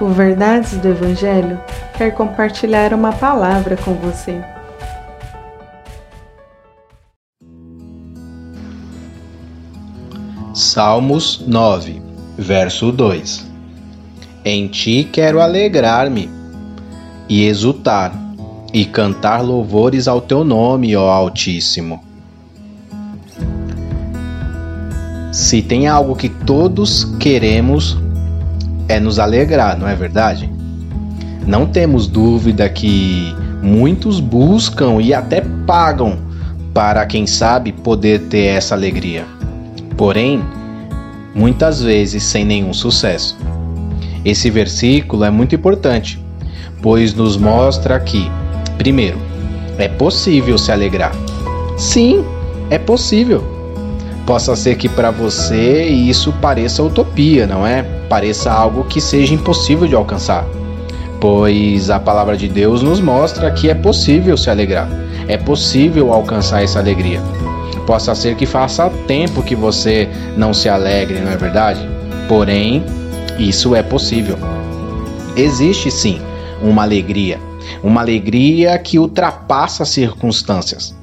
O Verdades do Evangelho quer compartilhar uma palavra com você. Salmos 9, verso 2 Em ti quero alegrar-me e exultar e cantar louvores ao teu nome, ó Altíssimo. Se tem algo que todos queremos é nos alegrar, não é verdade? Não temos dúvida que muitos buscam e até pagam para, quem sabe, poder ter essa alegria. Porém, muitas vezes sem nenhum sucesso. Esse versículo é muito importante, pois nos mostra que, primeiro, é possível se alegrar. Sim, é possível. Possa ser que para você isso pareça utopia, não é? Pareça algo que seja impossível de alcançar. Pois a palavra de Deus nos mostra que é possível se alegrar, é possível alcançar essa alegria. Possa ser que faça tempo que você não se alegre, não é verdade? Porém, isso é possível. Existe sim uma alegria, uma alegria que ultrapassa as circunstâncias.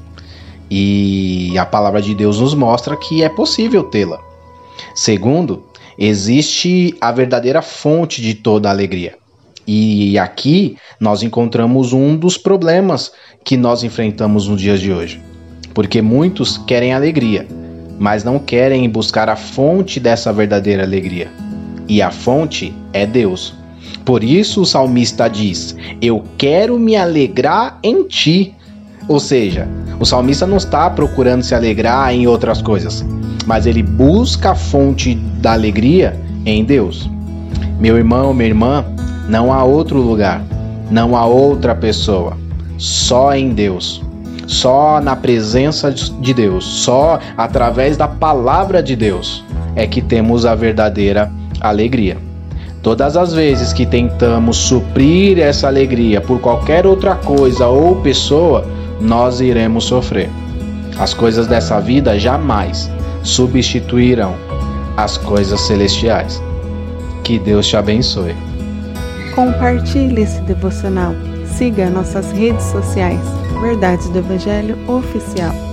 E a palavra de Deus nos mostra que é possível tê-la. Segundo, existe a verdadeira fonte de toda alegria. E aqui nós encontramos um dos problemas que nós enfrentamos nos dias de hoje. Porque muitos querem alegria, mas não querem buscar a fonte dessa verdadeira alegria. E a fonte é Deus. Por isso o salmista diz: Eu quero me alegrar em ti. Ou seja, o salmista não está procurando se alegrar em outras coisas, mas ele busca a fonte da alegria em Deus. Meu irmão, minha irmã, não há outro lugar, não há outra pessoa, só em Deus. Só na presença de Deus, só através da palavra de Deus é que temos a verdadeira alegria. Todas as vezes que tentamos suprir essa alegria por qualquer outra coisa ou pessoa, nós iremos sofrer. As coisas dessa vida jamais substituirão as coisas celestiais. Que Deus te abençoe. Compartilhe esse devocional. Siga nossas redes sociais. Verdades do Evangelho Oficial.